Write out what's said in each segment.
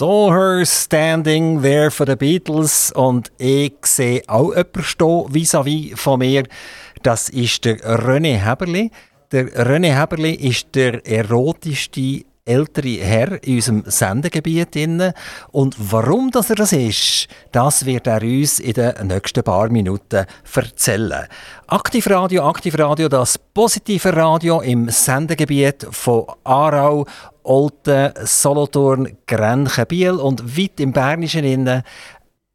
Saw Her Standing There von den Beatles und ich sehe auch jemanden stehen vis-à-vis von mir. Das ist der René Heberli. Der René Heberli ist der erotischste ältere Herr in unserem Sendegebiet. Und warum das er das ist, das wird er uns in den nächsten paar Minuten erzählen. Aktivradio, Aktivradio, das positive Radio im Sendegebiet von Aarau, Olten, Solothurn, Grenchen, Biel und weit im Bernischen innen.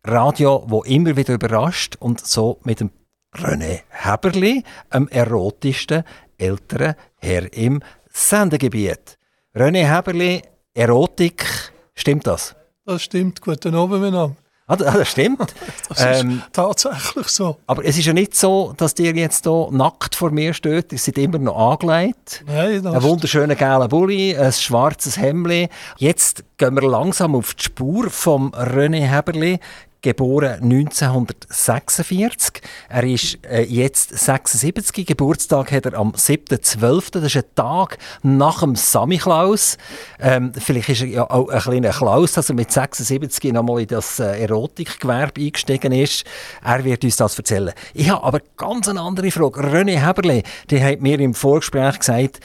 Radio, wo immer wieder überrascht und so mit dem René Heberli, am erotischsten älteren Herr im Sendegebiet. René Heberli, Erotik, stimmt das? Das stimmt. Guten Abend miteinander. Ah, das stimmt. Das ist ähm, tatsächlich so. Aber es ist ja nicht so, dass ihr jetzt hier nackt vor mir steht. Ihr seid immer noch angelegt. Nein, das Ein wunderschöner gelber Bulli, ein schwarzes Hemd. Jetzt gehen wir langsam auf die Spur vom René Heberli geboren 1946. Er ist äh, jetzt 76. Geburtstag hat er am 7.12. Das ist ein Tag nach dem Samichlaus. Ähm, vielleicht ist er ja auch ein kleiner Klaus, dass er mit 76 nochmal in das äh, Erotikgewerbe eingestiegen ist. Er wird uns das erzählen. Ich habe aber ganz eine andere Frage. René Heberle, der hat mir im Vorgespräch gesagt,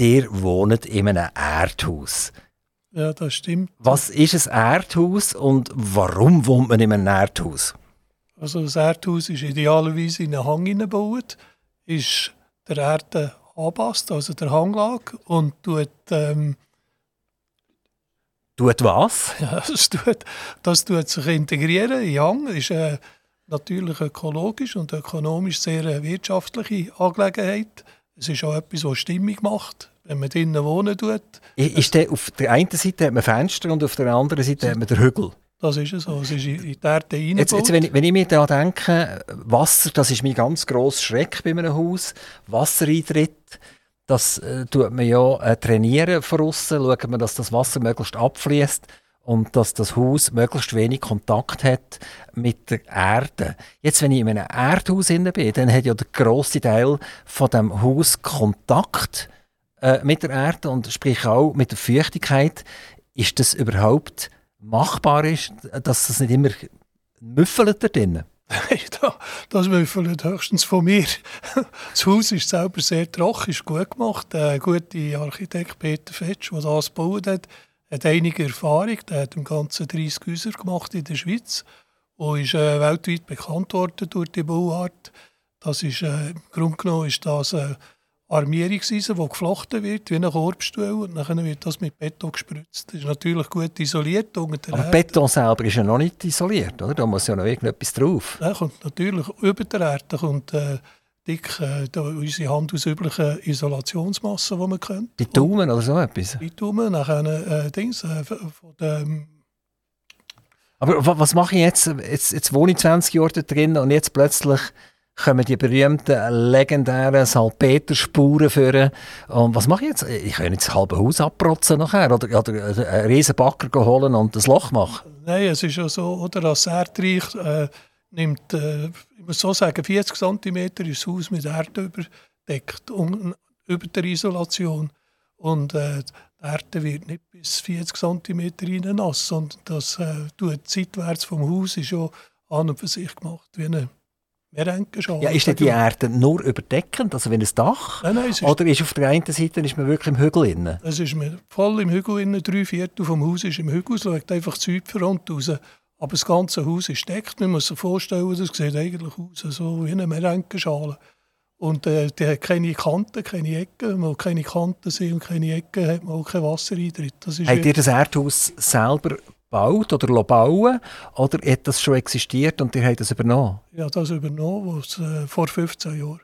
der wohnt in einem Erdhaus. Ja, das stimmt. Was ist ein Erdhaus und warum wohnt man in einem Erdhaus? Also das Erdhaus ist idealerweise in einen Hang hineingebaut, ist der Erde anpasst, also der Hanglage und tut ähm, Tut was? Ja, das tut, das tut sich integrieren in Hang. ist äh, natürlich ökologisch und ökonomisch sehr eine wirtschaftliche Angelegenheit. Es ist auch etwas, was Stimmung macht wenn man drinnen wohnen tut. Ist der, auf der einen Seite hat man Fenster und auf der anderen Seite hat man den Hügel? Das ist es so. Es ist in die Erde jetzt, jetzt, wenn, ich, wenn ich mir daran denke, Wasser, das ist mein ganz grosser Schreck bei einem Haus. Wassereintritt, das äh, tut man ja äh, trainieren von außen, schaut man, dass das Wasser möglichst abfließt und dass das Haus möglichst wenig Kontakt hat mit der Erde. Jetzt, wenn ich in einem Erdhaus bin, dann hat ja der grosse Teil von dem Haus Kontakt äh, mit der Erde und sprich auch mit der Feuchtigkeit, ist das überhaupt machbar ist, dass das nicht immer müffelt da drinnen? das müffelt höchstens von mir. Das Haus ist selber sehr trocken, ist gut gemacht. Der gute Architekt Peter Fetsch, der das gebaut hat, hat einige Erfahrung. Der hat im Ganzen 30 Häuser gemacht in der Schweiz und ist äh, weltweit bekannt worden durch die Bauart. Das ist, äh, Im Grunde genommen ist das äh, Armierungseisen, die geflochten wird, wie ein Korbstuhl, und dann wird das mit Beton gespritzt. Das ist natürlich gut isoliert. Unter Aber Erde. Beton selber ist ja noch nicht isoliert, oder? Da muss ja noch irgendetwas drauf. Ja, kommt natürlich über der Erde kommt äh, dick äh, unsere handelsübliche Isolationsmasse, die man kennt. Bitumen oder so etwas? Bitumen, dann äh, Dings, äh, von dem aber was mache ich jetzt? jetzt? Jetzt wohne ich 20 Jahre drin und jetzt plötzlich kommen die berühmten, legendären Salpeterspuren führen. Und was mache ich jetzt? Ich kann nicht das halbe Haus abprotzen nachher oder, oder einen riesen Backer holen und das Loch machen. Nein, es ist ja so, oder das Erdreich äh, nimmt, äh, ich muss so sagen, 40 cm ist das Haus mit Erde überdeckt, und, über der Isolation. Und äh, die Erde wird nicht bis 40 cm rein nass, sondern das äh, tut seitwärts vom Haus ist schon an und für sich gemacht, wie eine ja, ist denn die Erde nur überdeckend, also wie ein Dach? Nein, nein, ist Oder ist auf der einen Seite ist man wirklich im Hügel innen? Es ist voll im Hügel innen, drei Viertel vom Haus ist im Hügel, es schaut einfach die Südfront raus. Aber das ganze Haus ist deckt. Man muss sich vorstellen, das sieht eigentlich aus so wie eine Merenkenschale. Und äh, die hat keine Kanten, keine Ecken. Wo keine Kanten sind und keine Ecken, hat man auch kein Wassereintritt. Das Habt ihr das Erdhaus selber gebaut oder bauen oder hat das schon existiert und ihr habt das übernommen? Ja, das übernommen was, äh, vor 15 Jahren.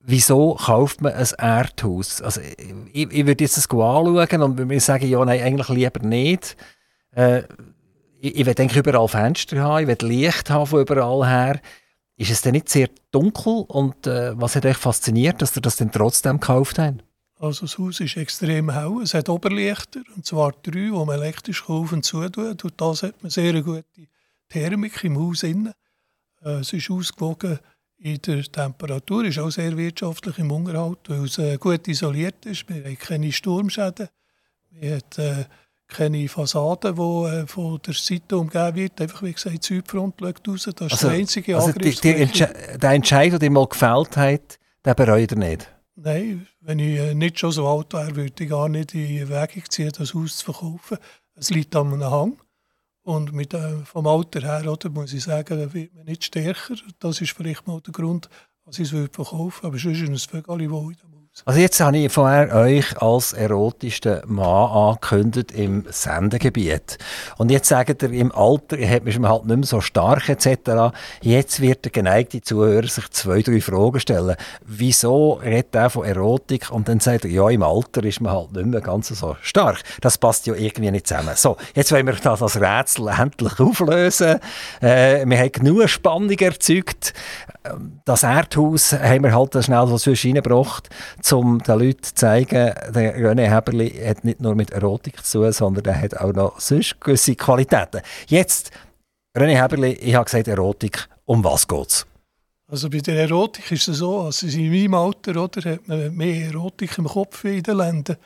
Wieso kauft man ein Erdhaus? Also, ich, ich würde jetzt das anschauen und würde sagen, ja, nein, eigentlich lieber nicht. Äh, ich, ich will eigentlich überall Fenster haben, ich will Licht haben von überall her. Ist es denn nicht sehr dunkel und äh, was hat euch fasziniert, dass ihr das denn trotzdem gekauft habt? Also das Haus ist extrem hell. Es hat Oberlichter, und zwar drei, die man elektrisch auf und zu tut. Und das hat man sehr gute Thermik im Haus. Innen. Äh, es ist ausgewogen in der Temperatur, ist auch sehr wirtschaftlich im Unterhalt, weil es äh, gut isoliert ist. Wir haben keine Sturmschäden. Wir haben äh, keine Fassade, die von der Seite umgeben wird. Einfach wie gesagt, die Südfront schaut raus. Das ist Also- der einzige Also die, die Entsche der Entscheid, den ihr mal gefällt habt, den bereut ihr nicht? Nein, wenn ich äh, nicht schon so alt wäre, würde ich gar nicht in Erwägung ziehen, das Haus zu verkaufen. Es liegt an einem Hang. Und mit, äh, vom Alter her oder, muss ich sagen, wird man nicht stärker. Das ist vielleicht mal der Grund, dass ich es verkaufen würde. Aber sonst ist es Vögel wohl in dem. Also jetzt habe ich vorher euch als erotischsten Mann angekündigt im Sendegebiet. Und jetzt sagt ihr, im Alter hat man halt nicht mehr so stark etc. Jetzt wird der geneigte Zuhörer sich zwei, drei Fragen stellen. Wieso redet er von Erotik? Und dann sagt er, ja, im Alter ist man halt nicht mehr ganz so stark. Das passt ja irgendwie nicht zusammen. So, jetzt wollen wir das als Rätsel endlich auflösen. Äh, wir haben genug Spannung erzeugt. Das Erdhaus haben wir halt schnell so zwischen reingebracht, um den Leuten zu zeigen, der René Heberli hat nicht nur mit Erotik zu tun, sondern er hat auch noch sonst gewisse Qualitäten. Jetzt, René Heberli, ich habe gesagt Erotik, um was geht's? Also bei der Erotik ist es so, also in meinem Alter oder, hat man mehr Erotik im Kopf in den Ländern.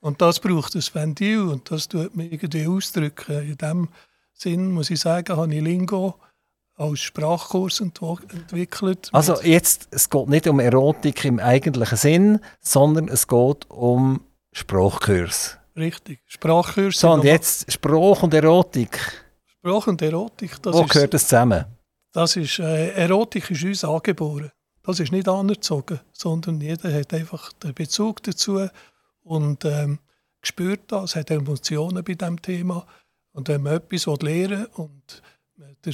Und das braucht ein Ventil und das tut man irgendwie ausdrücken. In dem Sinn muss ich sagen, habe ich Lingo als Sprachkurs entwickelt. Also jetzt, es geht nicht um Erotik im eigentlichen Sinn, sondern es geht um Sprachkurs. Richtig. Sprachkurs. So, und jetzt Sprach und Erotik. Sprach und Erotik, das Wo ist, gehört das zusammen? das ist äh, Erotik ist uns angeboren. Das ist nicht anerzogen, sondern jeder hat einfach den Bezug dazu und ähm, spürt das, hat Emotionen bei diesem Thema. Und wenn man etwas lernen will und der,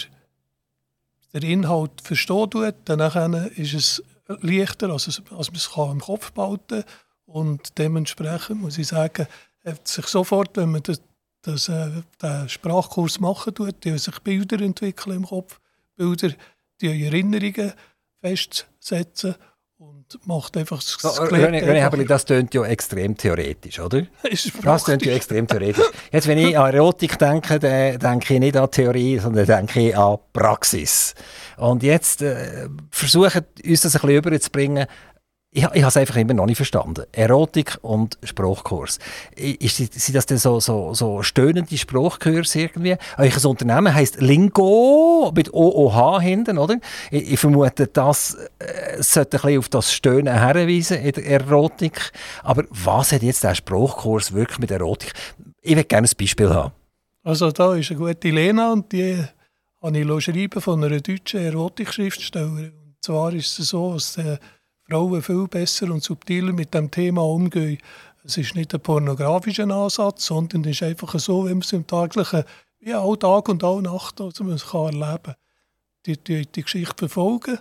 der Inhalt verstehen tut, dann ist es leichter, als, es, als man es kann im Kopf behalten kann. Und dementsprechend muss ich sagen, hat sich sofort, wenn man das, das, äh, den Sprachkurs machen tut, die sich Bilder entwickeln im Kopf, Bilder, die Erinnerungen festsetzen und macht einfach das So, Skelett René, René das tönt ja extrem theoretisch, oder? Das tönt ja extrem theoretisch. Jetzt, wenn ich an Erotik denke, dann denke ich nicht an Theorie, sondern denke ich an Praxis. Und jetzt äh, versuchen uns das ein bisschen überzubringen. Ich, ich habe es einfach immer noch nicht verstanden. Erotik und Sprachkurs. I- Ist, sind das denn so, so, so stöhnende Sprachkurse irgendwie? Euer Unternehmen heisst Lingo mit OOH hinten, oder? Ich, ich vermute, das äh, sollte ein bisschen auf das Stöhnen herweisen in der Erotik. Aber was hat jetzt der Sprachkurs wirklich mit Erotik? Ich würde gerne ein Beispiel haben. Also da ist eine gute Lena und die habe ich schreiben von einer deutschen Erotikschriftstellerin. Und zwar ist es so, dass äh, Frauen viel besser und subtiler mit dem Thema umgehen. Es ist nicht ein pornografischer Ansatz, sondern es ist einfach so, wie man es im Taglichen, wie all Tag und all Nacht, also man es kann erleben. Die, die, die Geschichte verfolgen.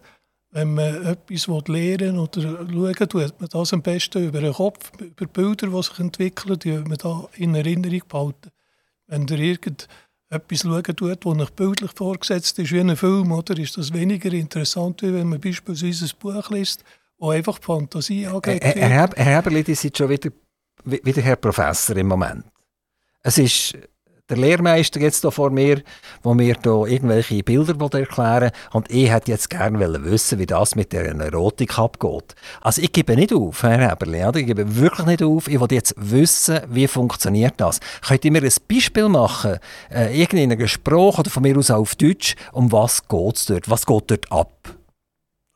Wenn man etwas lernen oder schauen tut man das am besten über den Kopf, über Bilder, die sich entwickeln, die man da in Erinnerung behalten. Wenn ihr irgendetwas schauen tut, das euch bildlich vorgesetzt ist, wie ein Film, oder, ist das weniger interessant, wie wenn man beispielsweise ein Buch liest, wo einfach die Fantasie angeht. Herr, Herr, Herr Heberli, die sind schon wieder, wi- wieder Herr Professor im Moment. Es ist der Lehrmeister jetzt hier vor mir, wo mir da irgendwelche Bilder will erklären und ich hätte jetzt gerne wissen, wie das mit der Erotik abgeht. Also ich gebe nicht auf, Herr Heberli, oder? ich gebe wirklich nicht auf. Ich will jetzt wissen, wie funktioniert das. Könnt ihr mir ein Beispiel machen, äh, irgendwie in einem Gespräch oder von mir aus auf Deutsch, um was geht es dort? Was geht dort ab?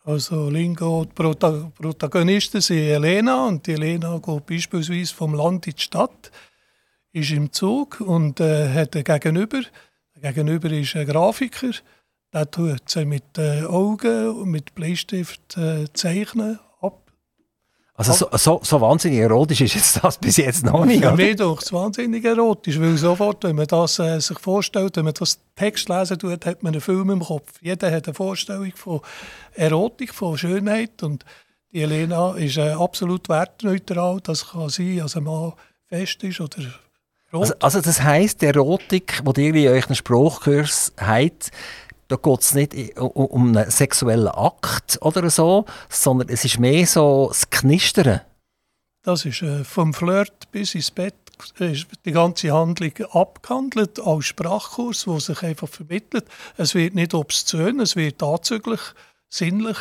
Also Lingo, die Prota Protagonisten sind Elena und die Elena geht beispielsweise vom Land in die Stadt, ist im Zug und äh, hat einen Gegenüber. Der Gegenüber ist ein Grafiker, der tut sie mit äh, Augen und mit Bleistift äh, zeichnen. Also so, so, so wahnsinnig erotisch ist jetzt das bis jetzt noch nicht. Für oder? mich doch es wahnsinnig erotisch, weil sofort, wenn man das äh, sich vorstellt, wenn man das Text lesen tut, hat man einen Film im Kopf. Jeder hat eine Vorstellung von Erotik, von Schönheit und die Elena ist äh, absolut wertneutral. Das kann sein, als ein Mann fest ist oder rot. Also, also das heisst, die Erotik, die ihr in euren Sprachkurs habt, da geht es nicht um, einen sexuellen Akt oder so, sondern es ist mehr so das Knistern. Das ist äh, vom Flirt bis ins Bett ist die ganze Handlung abgehandelt als Sprachkurs, wo sich einfach vermittelt. Es wird nicht obszön, es wird anzüglich, sinnlich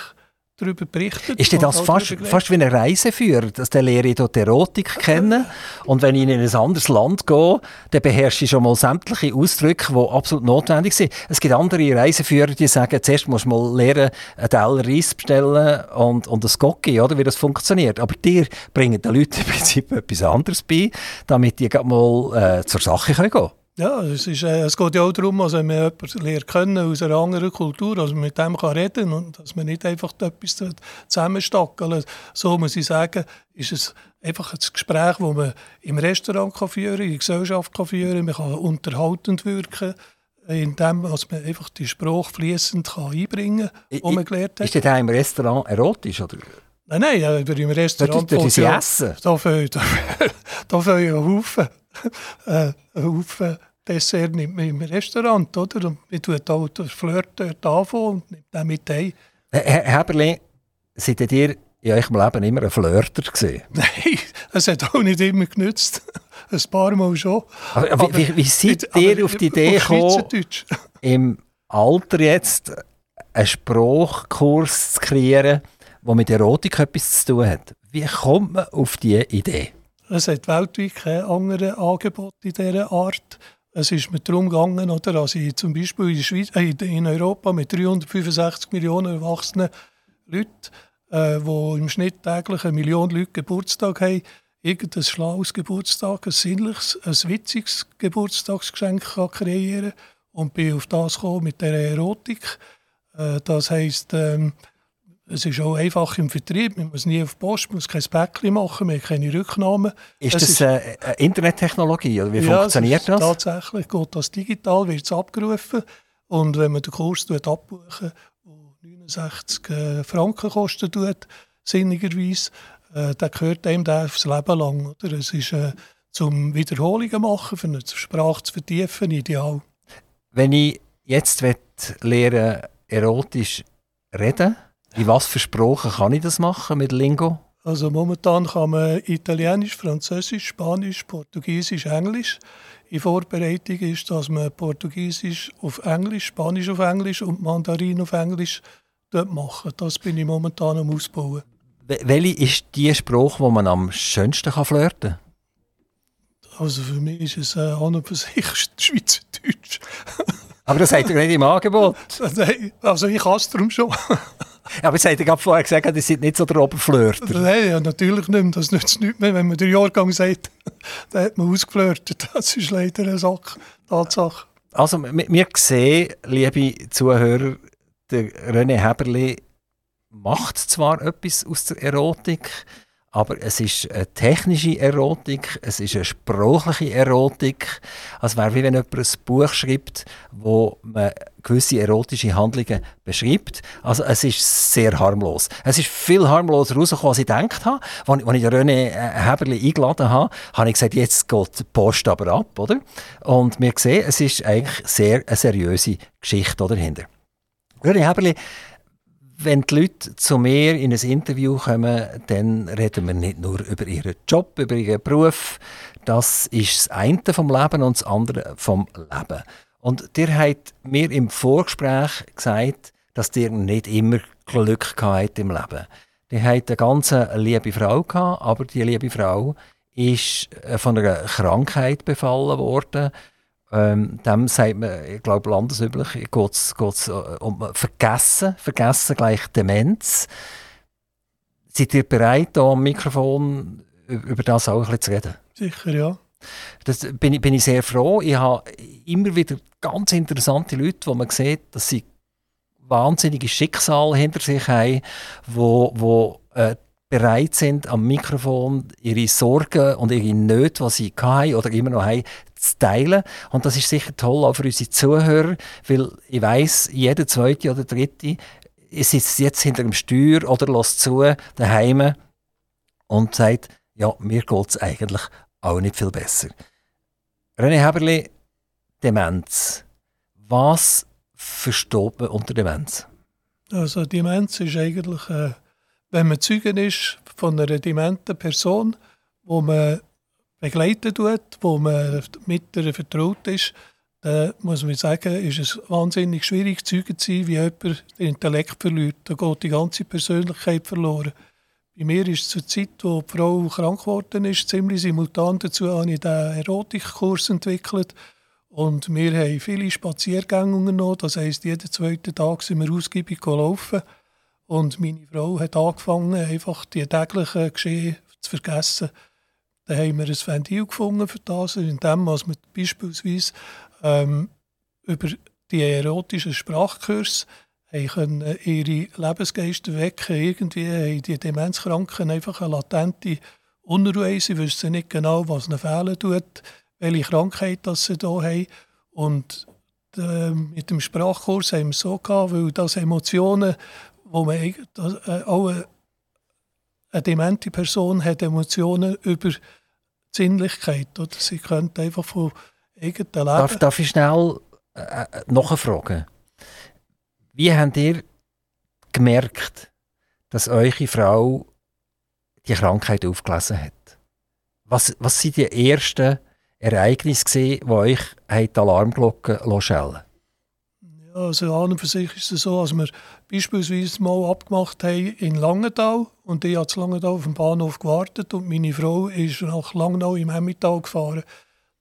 darüber berichtet. Ist denn das fast, fast wie eine Reiseführer, dass der lehre ich dort Erotik kennen und wenn ich in ein anderes Land gehe, dann beherrsche ich schon mal sämtliche Ausdrücke, die absolut notwendig sind. Es gibt andere Reiseführer, die sagen, zuerst musst du mal lernen, einen Teller Reis bestellen und, und ein Gocki, oder, wie das funktioniert. Aber dir bringen den Leuten im Prinzip etwas anderes bei, damit die mal äh, zur Sache gehen können. Ja, es, ist, äh, es geht ja auch darum, dass man jemanden lernt kennen aus einer anderen Kultur, dass man mit dem kann reden und dass man nicht einfach etwas zusammenstackeln So muss ich sagen, ist es einfach ein Gespräch, das man im Restaurant kann führen in der Gesellschaft kann führen man kann unterhaltend wirken indem dass man einfach die Sprache fließend einbringen kann, die man gelernt hat. Ist das im Restaurant erotisch? Oder? Nein, nein, aber im Restaurant... Dort, dort sie essen? Da fehlen ein Haufen, äh, Haufen Dessert nimmt man im Restaurant, oder? Und man tut auch den Flirt dort anfangen und nimmt den mit ein. Herr Heberli, seid ihr in eurem Leben immer ein Flirter gewesen? Nein, es hat auch nicht immer genützt. ein paar Mal schon. Aber, aber wie, wie seid ihr auf die Idee gekommen, im Alter jetzt einen Spruchkurs zu kreieren, der mit Erotik etwas zu tun hat? Wie kommt man auf diese Idee? Es hat weltweit keine anderen Angebote in dieser Art. Es ist mir darum gegangen, oder, als ich zum Beispiel in, der Schweiz, äh, in Europa mit 365 Millionen erwachsenen Leuten, äh, wo im Schnitt täglich eine Million Leute Geburtstag haben, irgendein schlaues Geburtstag, ein sinnliches, ein witziges Geburtstagsgeschenk kann kreieren und bin auf das gekommen mit der Erotik. Äh, das heisst, ähm, es ist auch einfach im Vertrieb. Man muss nie auf Post, man muss kein Päckchen machen, man hat keine Rücknahmen. Ist es das ist, äh, Internettechnologie oder wie ja, funktioniert das? Tatsächlich geht das digital, wird es abgerufen und wenn man den Kurs abbuchen, der 69 äh, Franken kostet, tut, sinnigerweise, äh, dann gehört einem das Leben lang. Oder? Es ist äh, zum Wiederholungen machen, für eine Sprache zu vertiefen, ideal. Wenn ich jetzt lernen erotisch reden in was für Sprachen kann ich das machen mit Lingo? Also momentan kann man Italienisch, Französisch, Spanisch, Portugiesisch, Englisch. In Vorbereitung ist, dass man Portugiesisch auf Englisch, Spanisch auf Englisch und Mandarin auf Englisch machen. Das bin ich momentan am Ausbauen. Welche ist die Sprache, wo man am schönsten kann flirten kann? Also für mich ist es äh, an und für sich Schweizerdeutsch. Aber das habt ihr nicht im Angebot. also ich kann es darum schon. Aber jetzt habt ihr gerade vorher gesagt, ihr seid nicht so der Oberflirter. Nein, ja, natürlich nicht. Das nützt nichts mehr. Wenn man den Jahrgang sagt, dann hat man ausgeflirtet. Das ist leider eine Sache, Tatsache. Also wir sehen, liebe Zuhörer, der René Heberli macht zwar etwas aus der Erotik, aber es ist eine technische Erotik, es ist eine sprachliche Erotik. Es wäre wie wenn jemand ein Buch schreibt, wo man gewisse erotische Handlungen beschreibt. Also es ist sehr harmlos. Es ist viel harmloser rausgekommen, als ich gedacht habe. Als, ich René Heberli eingeladen habe, habe ich gesagt, jetzt geht die Post aber ab, oder? Und wir sehen, es ist eigentlich sehr eine seriöse Geschichte dahinter. René Heberli wenn die Leute zu mir in ein Interview kommen, dann reden wir nicht nur über ihren Job, über ihren Beruf. Das ist das eine vom Leben und das andere vom Leben. Und ihr habt mir im Vorgespräch gesagt, dass ihr nicht immer Glück habt im Leben. Ihr habt eine ganz liebe Frau gehabt, aber die liebe Frau ist äh, von einer Krankheit befallen worden ähm, dem sagt man, ich glaube, landesüblich geht es um Vergessen, Vergessen gleich Demenz. Seid ihr bereit, hier am Mikrofon über das auch ein bisschen zu reden? Sicher, ja. Das bin, ich, bin ich sehr froh. Ich habe immer wieder ganz interessante Leute, wo man sieht, dass sie wahnsinnige Schicksale hinter sich haben, wo, wo äh, bereit sind, am Mikrofon ihre Sorgen und ihre Nöte, die sie hatten oder immer noch haben, zu teilen. Und das ist sicher toll auch für unsere Zuhörer, weil ich weiß, jeder zweite oder dritte sitzt jetzt hinter dem Steuer oder lässt zu daheim und sagt, ja, mir geht es eigentlich auch nicht viel besser. René Heberli, Demenz. Was versteht man unter Demenz? Also Demenz ist eigentlich, äh, wenn man Zeugen ist von einer dementen Person, wo man begleiten tut, wo man mit ihr vertraut ist, dann muss man sagen, ist es wahnsinnig schwierig, Zeuge zu sein, wie jemand den Intellekt verliert. Da geht die ganze Persönlichkeit verloren. Bei mir ist zur Zeit, wo die Frau krank geworden ist, ziemlich simultan dazu habe ich den Erotikkurs entwickelt. Und wir haben viele Spaziergänge unternommen. Das heisst, jeden zweiten Tag sind wir ausgiebig gelaufen. Und meine Frau hat angefangen, einfach die täglichen Geschehen zu vergessen. Dann haben wir ein Ventil gefunden für das, indem wir beispielsweise ähm, über die erotischen Sprachkurse können ihre Lebensgeister wecken. Irgendwie haben die Demenzkranken einfach eine latente Unruhe. Sie wissen nicht genau, was ihnen fehlen tut, welche Krankheit das sie hier haben. Und äh, mit dem Sprachkurs haben wir es so gehabt, weil das Emotionen, wo man das, äh, auch eine, eine demente Person hat Emotionen über Sinnlichkeit. Oder? Sie könnte einfach von eigenen Leben... Darf, darf ich schnell äh, äh nachfragen? Wie habt ihr gemerkt, dass eure Frau die Krankheit aufgelesen hat? Was, was sind die ersten Ereignisse, die euch die Alarmglocken schellen ja, also an und für sich ist es so, dass wir beispielsweise mal abgemacht haben in Langenthal und ich habe in Langenthal auf dem Bahnhof gewartet und meine Frau ist nach Langenthal im Emmental gefahren.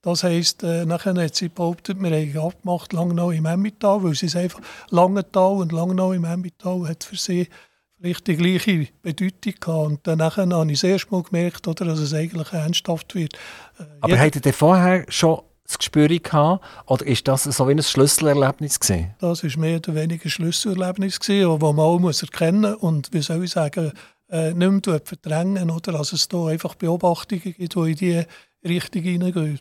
Das heisst, äh, nachher hat sie behauptet, wir haben abgemacht Langenau im Emmental, weil sie es einfach Langenthal und Langenau im Emmental hat für sie vielleicht die gleiche Bedeutung gehabt. Und dann nachher habe ich das erste Mal gemerkt, oder, dass es eigentlich ernsthaft wird. Äh, Aber hattet ihr vorher schon das Gespür gehabt, oder ist das so wie ein Schlüsselerlebnis gewesen? Das war mehr oder weniger ein Schlüsselerlebnis gewesen, das man auch muss erkennen muss und wie soll ich sagen, äh, nicht mehr verdrängen, oder? Also es da einfach Beobachtungen gibt, die in diese Richtung hineingehen.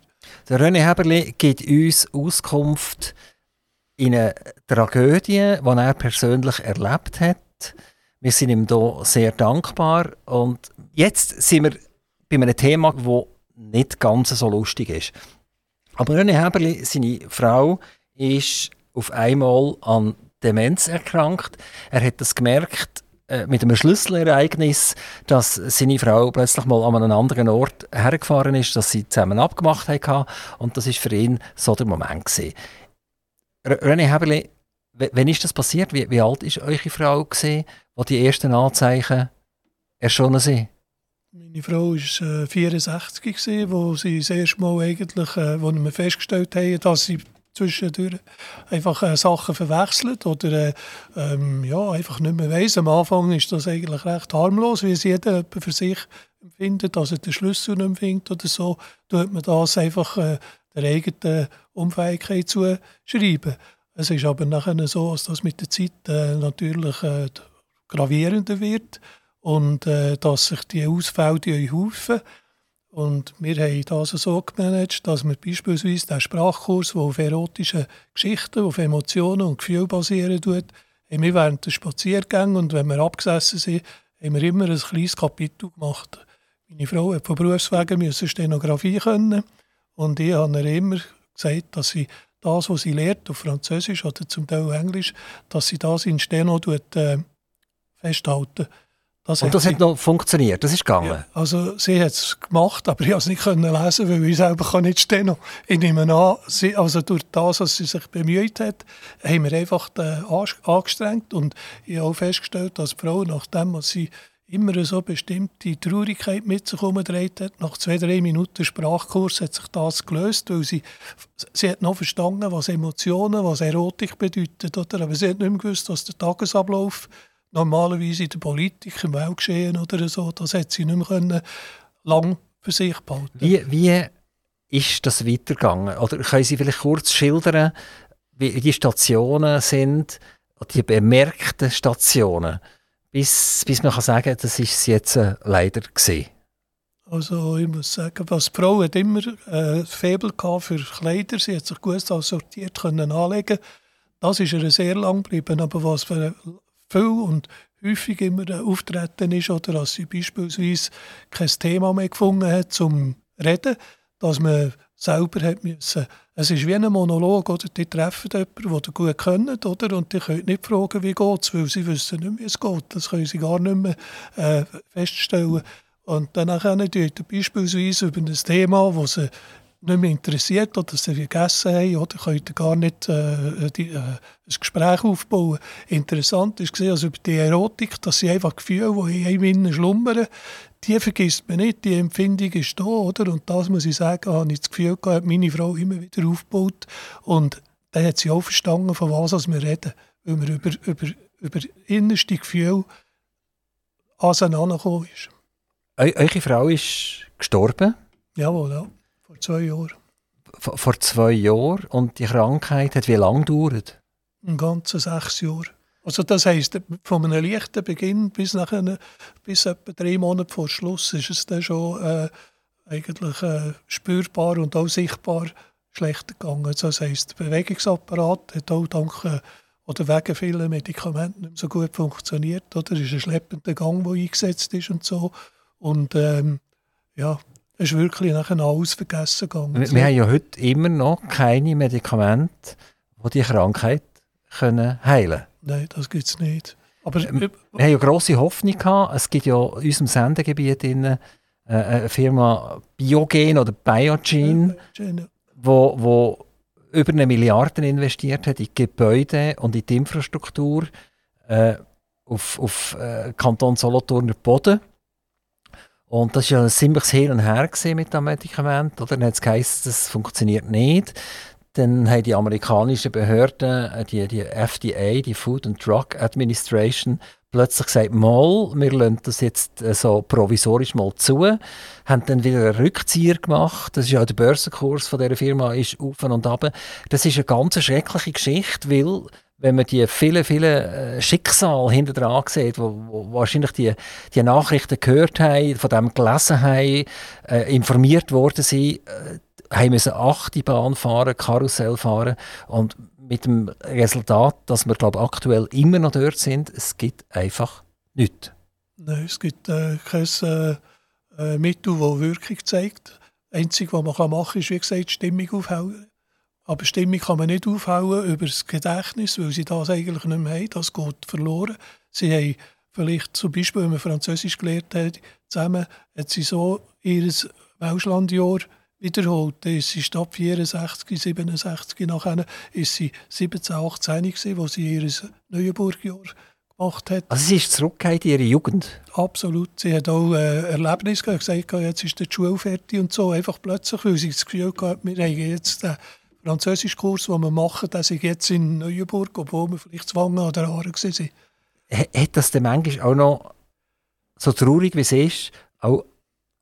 Der René Heberli gibt uns Auskunft in eine Tragödie, die er persönlich erlebt hat. Wir sind ihm hier sehr dankbar. Und jetzt sind wir bei einem Thema, das nicht ganz so lustig ist. Aber René Heberli, seine Frau, ist auf einmal an Demenz erkrankt. Er hat das gemerkt äh, mit einem Schlüsselereignis, dass seine Frau plötzlich mal an einem anderen Ort hergefahren ist, dass sie zusammen abgemacht haben und das ist für ihn so der Moment gewesen. René Heberli, wann ist das passiert? Wie, wie alt ist eure Frau gesehen, wo die ersten Anzeichen erschonnen sind? Meine Frau war äh, 64, gewesen, wo sie das erste Mal eigentlich, äh, wo wir festgestellt haben, dass sie zwischendurch einfach äh, Sachen verwechselt oder äh, ähm, ja, einfach nicht mehr weiss. Am Anfang ist das eigentlich recht harmlos, wie es jeder für sich empfindet, dass er den Schlüssel nicht findet oder so, tut man das einfach äh, der eigenen Unfähigkeit zu schreiben. Es ist aber nachher so, dass das mit der Zeit äh, natürlich äh, gravierender wird und äh, dass sich die Ausfälle häufen. Und wir haben das so gemanagt, dass wir beispielsweise den Sprachkurs, der auf erotischen Geschichten, auf Emotionen und Gefühlen basieren tut, haben wir während der Spaziergänge und wenn wir abgesessen sind, haben wir immer ein kleines Kapitel gemacht. Meine Frau hat von Berufswegen müssen Stenografie können und ich habe ihr immer gesagt, dass sie das, was sie lernt, auf Französisch oder zum Teil Englisch, dass sie das in Steno äh, festhalten. Das und das hat, noch funktioniert, das ist gegangen? Ja, also sie hat es gemacht, aber ich konnte es nicht lesen, weil ich selber kann nicht stehen Ich nehme an, sie, also durch das, dass sie sich bemüht hat, haben wir einfach angestrengt und ich habe auch festgestellt, dass die Frau, nachdem was sie immer so bestimmte Traurigkeit mit sich herumgedreht hat, nach zwei, drei Minuten Sprachkurs hat sich das gelöst, weil sie, sie hat noch verstanden, was Emotionen, was Erotik bedeutet, oder? aber sie hat nicht mehr gewusst, was der Tagesablauf ist normalerweise in der Politik, im Weltgeschehen oder so, das hat sie nicht mehr können, lang für sich behalten. Wie, wie ist das weitergegangen? Oder können Sie vielleicht kurz schildern, wie die Stationen sind, die bemerkten Stationen, bis, bis man kann sagen das ist es jetzt äh, leider gesehen. Also ich muss sagen, was die Frau hat immer äh, Faible für Kleider, sie hat sich gut assortiert können anlegen. Das ist ihr sehr lang geblieben, aber was für viel und häufig immer auftreten ist oder dass sie beispielsweise kein Thema mehr gefunden hat zum Reden, dass man selber hat müssen. Es ist wie ein Monolog, oder? Die treffen jemanden, den sie gut kennen, oder? Und die können nicht fragen, wie geht es, weil sie wissen nicht, wie es geht. Das können sie gar nicht mehr äh, feststellen. Und dann können sie beispielsweise über ein Thema, das sie nicht mehr interessiert oder sie vergessen haben oder können gar nicht äh, die, äh, ein Gespräch aufbauen. Interessant ist gesehen, also über die Erotik, dass sie einfach Gefühle, die in einem schlummern, die vergisst man nicht, die Empfindung ist da, oder? Und das muss ich sagen, habe ich das Gefühl gehabt, meine Frau immer wieder aufgebaut und dann hat sie auch verstanden, von was wir reden, weil wir über, über, über innerste Gefühle auseinandergekommen ist. Eure Frau ist gestorben? Jawohl, ja. Vor zwei Jahren. V vor zwei Jahren? Und die Krankheit hat wie lange gedauert? Ein ganzes sechs Jahre. Also das heisst, von einem leichten Beginn bis, nachher, bis etwa drei Monate vor Schluss ist es dann schon äh, eigentlich äh, spürbar und auch sichtbar schlechter gegangen. Also das heisst, der Bewegungsapparat hat auch dank äh, oder wegen vielen Medikamenten nicht so gut funktioniert. Oder? Es ist ein schleppender Gang, der eingesetzt ist und so. Und ähm, ja, ist wirklich nachher alles vergessen gegangen. Wir, wir haben ja heute immer noch keine Medikamente, die die Krankheit können heilen können. Nein, das gibt es nicht. Aber, ähm, wir haben ja grosse Hoffnung gehabt. Es gibt ja in unserem Sendegebiet in, äh, eine Firma Biogen oder Biogen, ja, wo, wo über eine Milliarde investiert hat in Gebäude und in die Infrastruktur äh, auf, auf äh, Kanton Solothurner Boden. Und das war ja ein ziemliches Hin und Her mit dem Medikament. Oder? Dann hat es geheißen, das funktioniert nicht. Dann haben die amerikanischen Behörden, äh, die, die FDA, die Food and Drug Administration, plötzlich gesagt, mal, wir lassen das jetzt äh, so provisorisch mal zu, haben dann wieder einen Rückzieher gemacht. Das ist ja der Börsenkurs von dieser Firma ist auf und ab. Das ist eine ganz schreckliche Geschichte, weil wenn man die vielen, vielen äh, Schicksale hinter dran sieht, wo, wahrscheinlich die, die Nachrichten gehört haben, von dem gelesen haben, äh, informiert worden sind, äh, haben müssen Bahn fahren, Karussell fahren und mit dem Resultat, dass wir glaube aktuell immer noch dort sind, es gibt einfach nichts. Nein, es gibt äh, kein äh, äh Mittel, das Wirkung zeigt. Das Einzige, was man machen kann, ist, wie gesagt, Stimmung aufhellen. Aber Stimmung kann man nicht aufhellen über das Gedächtnis, weil sie das eigentlich nicht mehr haben. Das geht verloren. Sie haben vielleicht zum Beispiel, wenn man Französisch gelernt hat, zusammen hat sie so ihr Welschlandjahr wiederholt. Dann ist sie statt 64, 67 nachher ist sie 17, 18 gewesen, wo sie ihr Neuenburgjahr gemacht hat. Also sie ist zurückgekehrt in ihre Jugend? Absolut. Sie hat auch äh, Erlebnisse gehabt, gesagt, jetzt ist die Schule fertig und so. Einfach plötzlich, weil sie das Gefühl gehabt wir haben jetzt den Französischkurs, den wir machen, dass ich jetzt in Neuenburg, obwohl wir vielleicht Zwangen oder Haare waren. Hat das denn manchmal auch noch, so traurig wie es ist, auch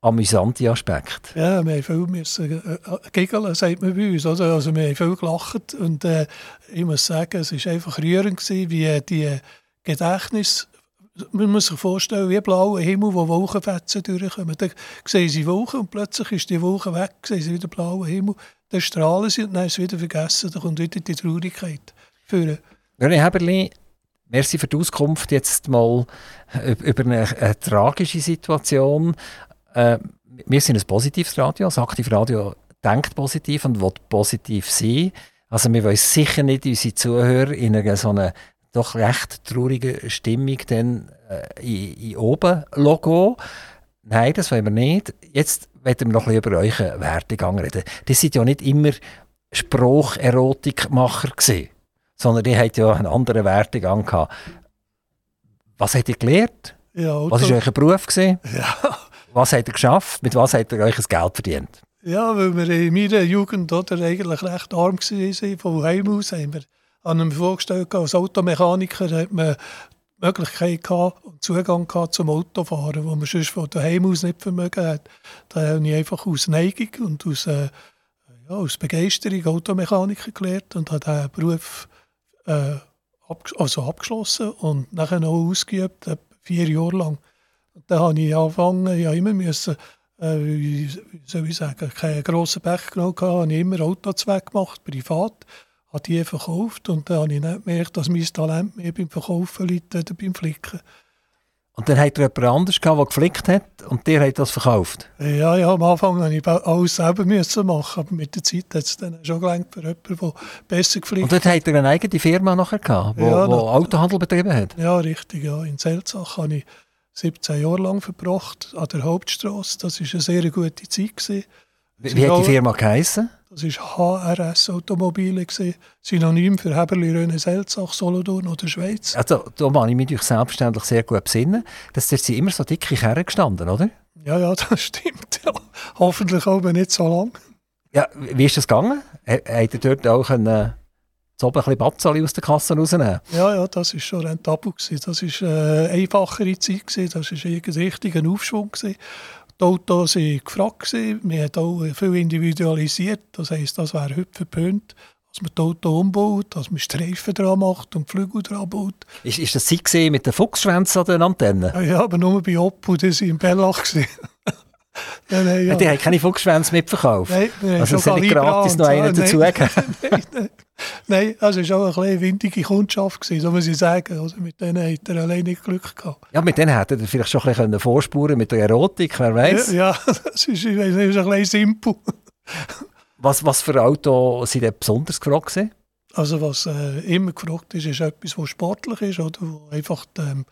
amüsante Aspekt. Ja, wir haben viel müssen, äh, äh, giggeln, sagt man bei uns. Oder? Also wir haben viel gelacht und äh, ich muss sagen, es war einfach rührend, gewesen, wie die Gedächtnis man muss sich vorstellen, wie blauer Himmel, wo Wolkenfetzen durchkommen. Dann sehen sie Wolken und plötzlich ist die Wolke weg, sehen sie wieder blauen Himmel. Dann strahlen sie und dann ist es wieder vergessen. Dann kommt wieder die Traurigkeit. Für René Heberli, merci für die Auskunft jetzt mal über eine, eine tragische Situation. Äh, wir sind ein positives Radio. Das Radio denkt positiv und will positiv sein. Also wir wollen sicher nicht unsere Zuhörer in so einer doch recht traurigen Stimmung dann äh, in, in oben Logo. Nein, das wollen wir nicht. Jetzt werden wir noch ein bisschen über euren Werdegang reden. Die sind ja nicht immer Sprucherotikmacher gewesen, sondern die hatten ja einen anderen Werdegang gehabt. Was habt ihr gelernt? Ja, was war euer Beruf? Gewesen? Ja, was habt ihr geschafft? Mit was habt ihr euch das Geld verdient? Ja, weil wir in meiner Jugend oder, eigentlich recht arm waren. Von Heim aus haben wir an einem vorgestellt, als Automechaniker hat man die Möglichkeit und Zugang zum Autofahren, wo man sonst von daheim aus nicht vermögen hat. Da habe ich einfach aus Neigung und aus, äh, ja, aus Begeisterung Automechaniker gelernt und habe diesen Beruf äh, abg also abgeschlossen und nachher noch ausgeübt, vier Jahre lang. Und dann habe ich angefangen, ja immer müssen, äh, wie soll ich sagen, keinen grossen Pech genommen, habe ich immer Autozweck gemacht, privat, habe die verkauft und dann habe ich nicht gemerkt, dass mein Talent mehr beim Verkaufen liegt als beim Flicken. Und dann hat er jemand anders gehabt, der geflickt hat und der hat das verkauft? Ja, ja am Anfang musste ich alles selber müssen machen, aber mit der Zeit hat es dann schon gelangt für jemanden, der besser geflickt hat. Und dort hat er eine eigene Firma nachher gehabt, die ja, Autohandel betrieben hat? Ja, richtig, ja. In Selzach habe ich 17 Jahre lang verbracht an der Hauptstraße. Das war eine sehr gute Zeit. Gewesen. Wie, wie hat die Firma geheißen? Das war HRS Automobile, Synonym für Heberli, Röne, Selzach, Solothurn oder Schweiz. Also, da kann ich mich selbstverständlich sehr gut besinnen. Das sind immer so dicke Kerren gestanden, oder? Ja, ja, das stimmt. Ja. Hoffentlich aber nicht so lang. Ja, wie ist das gegangen? Hat ihr dort auch einen, so ein bisschen Batzali aus der Kasse rausnehmen? Ja, ja, das war schon rentabel. Das war eine einfachere Zeit. Das war ein richtiger Aufschwung. Die Autos waren gefragt. Wir haben auch viel individualisiert. Das heisst, das wäre heute verpönt, dass man die Auto umbaut, dass man Streifen dran macht und Flügel dran baut. Ist, ist das Sie mit den Fuchsschwänzen an den Antennen? Ja, aber nur bei Opel, die waren in Bellach. Ja, nein, ja. Die haben keine Fuchsschwänze mitverkauft. Nein, nein, also soll nicht gratis noch einen dazugeben. Nein, nein, nein, also es war auch eine windige Kundschaft, gewesen, so muss ich sagen. Also mit denen hat er allein nicht Glück gehabt. Ja, mit denen hätte er vielleicht schon ein bisschen vorspuren mit der Erotik, wer weiß. Ja, ja, das ist, ich weiss, ist ein bisschen simpel. was, was für Auto sind denn besonders gefragt gewesen? Also was äh, immer gefragt ist, ist etwas, was sportlich ist oder wo einfach ähm,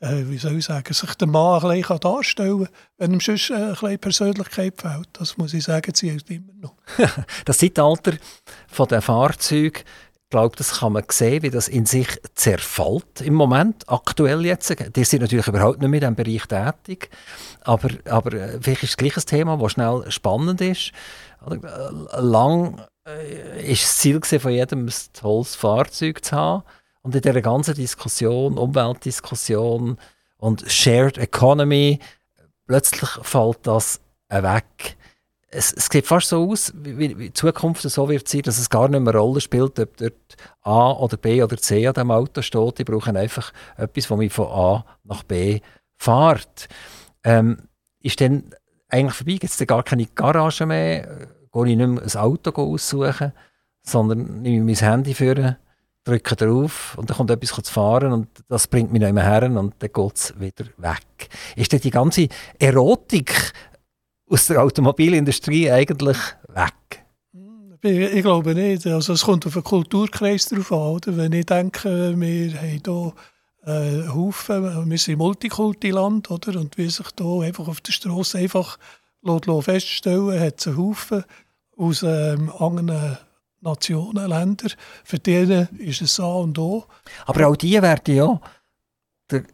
äh, wie soll ich sagen, sich der Mann ein bisschen darstellen kann, wenn ihm sonst äh, ein bisschen Persönlichkeit fehlt. Das muss ich sagen, zählt immer noch. das Zeitalter von den Fahrzeugen, ich glaube, das kann man sehen, wie das in sich zerfällt im Moment, aktuell jetzt. Die sind natürlich überhaupt nicht mehr in diesem Bereich tätig, aber, aber äh, vielleicht ist es gleich ein Thema, das schnell spannend ist. Äh, lang äh, ist das Ziel von jedem, ein tolles Fahrzeug zu haben. Und in dieser ganzen Diskussion, Umweltdiskussion und Shared Economy, plötzlich fällt das weg. Es, es sieht fast so aus, wie, wie Zukunft so wird sein, dass es gar nicht mehr eine Rolle spielt, ob dort A oder B oder C an dem Auto steht. Die brauchen einfach etwas, das mich von A nach B fährt. Ähm, ist dann eigentlich vorbei? Gibt es gar keine Garage mehr? Gehe ich nicht mehr ein Auto aussuchen, sondern nehme ich mein Handy führen drücke drauf und dann kommt etwas zu fahren und das bringt mich noch immer her und dann geht es wieder weg. Ist denn die ganze Erotik aus der Automobilindustrie eigentlich weg? Ich glaube nicht. Also es kommt auf den Kulturkreis drauf an. Oder? Wenn ich denke, wir haben hier äh, Haufen, wir sind Multikulti-Land, oder? Und wie sich hier einfach auf der Straße einfach feststellen hat es einen Haufen aus ähm, anderen Nationen, Länder. Für die ist es A und O. Aber auch die werden ja den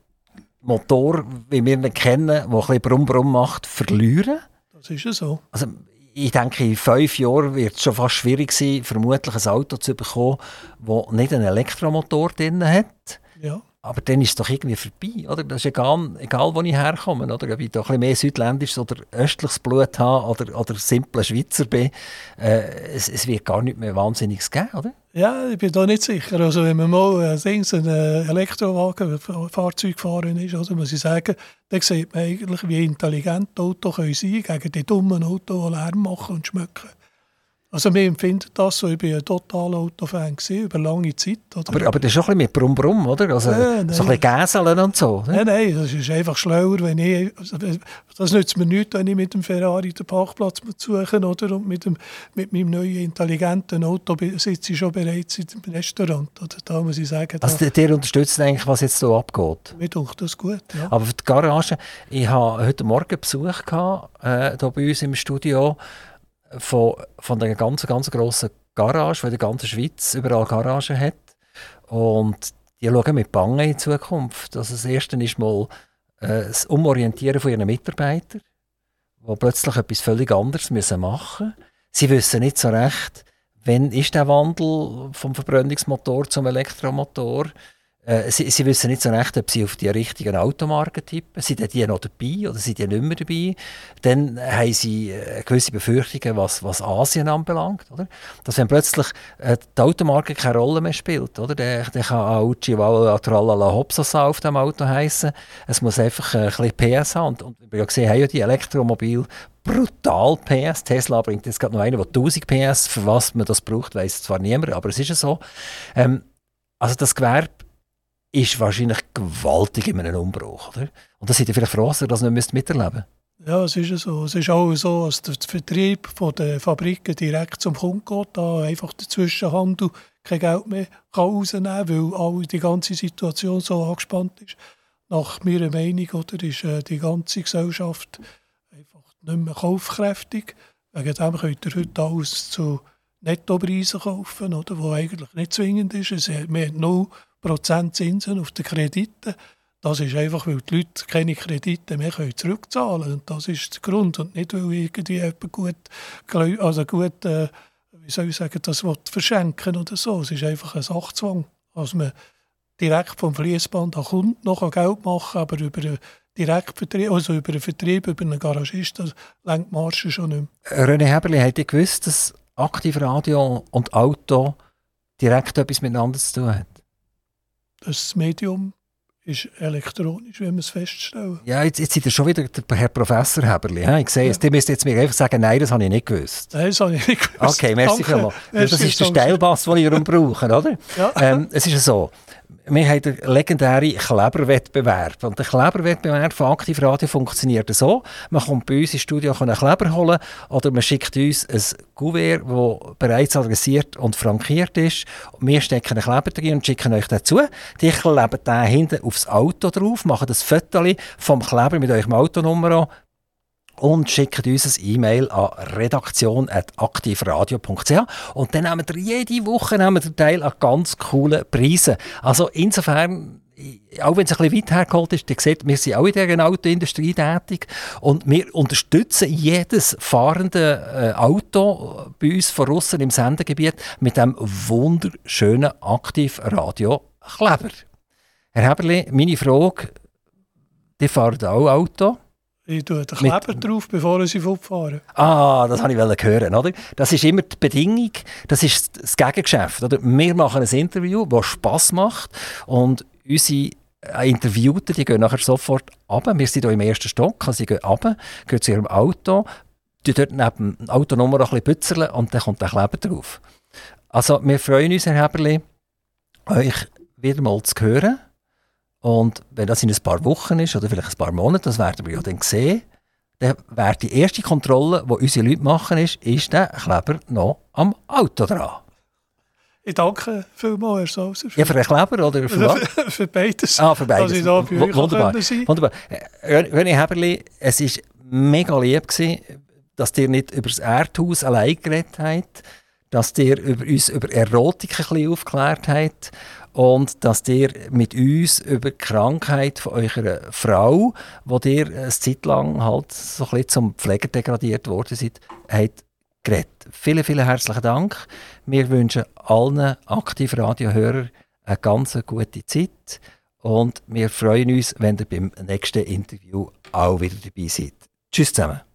Motor, wie wir ihn kennen, der ein bisschen Brumm Brumm macht, verlieren. Das ist ja so. Also, ich denke, in fünf Jahren wird es schon fast schwierig sein, vermutlich ein Auto zu bekommen, das nicht einen Elektromotor drin hat. Ja. Aber dann ist es doch irgendwie vorbei, oder? Das ist egal, egal wo ich herkomme, oder? Ob ich da ein bisschen mehr südländisches oder östliches Blut habe oder, oder simple Schweizer bin, äh, es, es, wird gar nicht mehr Wahnsinniges geben, oder? Ja, ich bin da nicht sicher. Also wenn man mal äh, ein Elektrowagen, ein Fahrzeug gefahren ist, also muss ich sagen, dann sieht man eigentlich, wie intelligent Autos sein können gegen die dummen Autos, die Lärm machen und schmecken. Also wir empfinden das so, ich war ein totaler Autofan über lange Zeit. Oder? Aber, aber das ist schon ein bisschen mit Brumm Brumm, oder? Also ja, so ein bisschen Gäseln und so. Nein, nein, das ist einfach schlauer, wenn ich, also, das nützt mir nichts, wenn ich mit dem Ferrari den Parkplatz suche oder? und mit, dem, mit meinem neuen intelligenten Auto sitze ich schon bereits im Restaurant. Oder? Da muss ich sagen, also der, der unterstützt eigentlich, was jetzt so abgeht? Mir denke das gut, ja. Aber für die Garage, ich hatte heute Morgen Besuch gehabt, äh, hier bei uns im Studio, von, von der ganz, ganz grossen Garage, die in der ganzen Schweiz überall Garagen hat. Und die schauen mit Bange in Zukunft. Also das Erste ist mal äh, das Umorientieren von ihren Mitarbeitern, die plötzlich etwas völlig anderes müssen machen müssen. Sie wissen nicht so recht, wann ist der Wandel vom Verbrennungsmotor zum Elektromotor äh, sie, sie, wissen nicht so recht, ob sie auf die richtigen Automarken tippen. Sind die noch dabei oder sind die nicht mehr dabei? Dann haben sie äh, gewisse Befürchtungen, was, was Asien anbelangt. Oder? Dass wenn plötzlich äh, die Automarke keine Rolle mehr spielt, oder? dann, dann kann auch Chihuahua Tralala Hopsasa auf dem Auto heißen. Es muss einfach ein bisschen PS haben. Und, und wir haben gesehen, haben ja die Elektromobil brutal PS. Tesla bringt jetzt gerade noch einen, der 1000 PS, für was man das braucht, weiß zwar niemand, aber es ist ja so. Ähm, also das Gewerbe ist wahrscheinlich gewaltig in einem Umbruch. Oder? Und da seid ihr vielleicht froh, dass ihr das nicht miterleben müsst. Ja, es ist so. Es ist auch so, dass der Vertrieb von der Fabriken direkt zum Kunden geht, da einfach der Zwischenhandel kein Geld mehr kann rausnehmen kann, weil auch die ganze Situation so angespannt ist. Nach meiner Meinung oder, ist äh, die ganze Gesellschaft einfach nicht mehr kaufkräftig, Wegen dem könnt ihr heute alles zu Nettopreisen kaufen, oder, wo eigentlich nicht zwingend ist. Es, wir haben 0% Zinsen auf den Krediten. Das ist einfach, weil die Leute keine Kredite mehr können zurückzahlen können. Das ist der Grund. Und nicht, weil irgendwie jemand gut, also gut äh, wie soll ich sagen, das verschenken oder so. Es ist einfach ein Sachzwang. Also man direkt vom Fließband an Kunden noch Geld machen, aber über einen Direktvertrieb, also über einen Vertrieb, über einen Garagist, das lenkt Marge schon nicht mehr. René Heberli, hat ihr gewusst, dass Aktivradio und Auto direkt etwas miteinander zu tun hat? Das Medium ist elektronisch, wenn man es feststellen. Ja, jetzt, jetzt seid ihr schon wieder der Herr Professor Heberli. Ich sehe es. Ja. müsst jetzt mir einfach sagen, nein, das habe ich nicht gewusst. Nein, das habe ich nicht gewusst. Okay, merci vielmals. Das ist der Steilbass, den ich brauche, oder? Ja. Ähm, es ist so, wir haben den legendären Kleberwettbewerb. Und der Kleberwettbewerb von Aktivradio funktioniert so. Man kommt bei uns ins Studio einen Kleber holen oder man schickt uns ein Kuvert, das bereits adressiert und frankiert ist. Wir stecken einen Kleber drin und schicken euch dazu. Die kleben den hinten aufs Auto drauf, machen das Foto vom Kleber mit eurem Autonummer an und schickt uns ein E-Mail an redaktion.aktivradio.ch und dann nehmen wir jede Woche nehmen wir teil an ganz coolen Preisen. Also insofern auch wenn es ein bisschen weit hergeholt ist, ihr seht, wir sind auch in dieser Autoindustrie tätig und wir unterstützen jedes fahrende äh, Auto bei uns von Russen im Sendegebiet mit dem wunderschönen Aktivradio-Kleber. Herr Heberli, meine Frage, die fahren auch Auto? Ich tue den Kleber mit, drauf, bevor sie fortfahren. Ah, das wollte ich hören, oder? Das ist immer die Bedingung, das ist das Gegengeschäft. Oder? Wir machen ein Interview, das Spass macht und unsere äh, Interviewten, die gehen nachher sofort runter. Wir sind hier im ersten Stock, also sie gehen runter, gehen zu ihrem Auto, die dort neben dem Autonummer ein bisschen pützeln und dann kommt der Kleber drauf. Also wir freuen uns, Herr Heberli, euch wieder mal zu hören. Und wenn das in ein paar Wochen ist oder vielleicht ein paar Monate, das werden wir ja dann sehen, dann wäre die erste Kontrolle, die unsere Leute machen, ist, ist der Kleber noch am Auto dran. Ich danke vielmals, Herr Sauser. Ja, für den Kleber oder für was? für beides. Ah, für beides. Da Wunderbar. Wunderbar. René Heberli, es war mega lieb, gewesen, dass ihr nicht über das Erdhaus allein geredet habt, dass ihr über uns über Erotik ein bisschen aufgeklärt habt und dass ihr mit uns über die Krankheit von eurer Frau, wo ihr eine Zeit lang halt so ein zum Pfleger degradiert worden seid, habt geredet. Vielen, vielen herzlichen Dank. Wir wünschen allen aktiven Radiohörern eine ganz gute Zeit und wir freuen uns, wenn ihr beim nächsten Interview auch wieder dabei seid. Tschüss zusammen.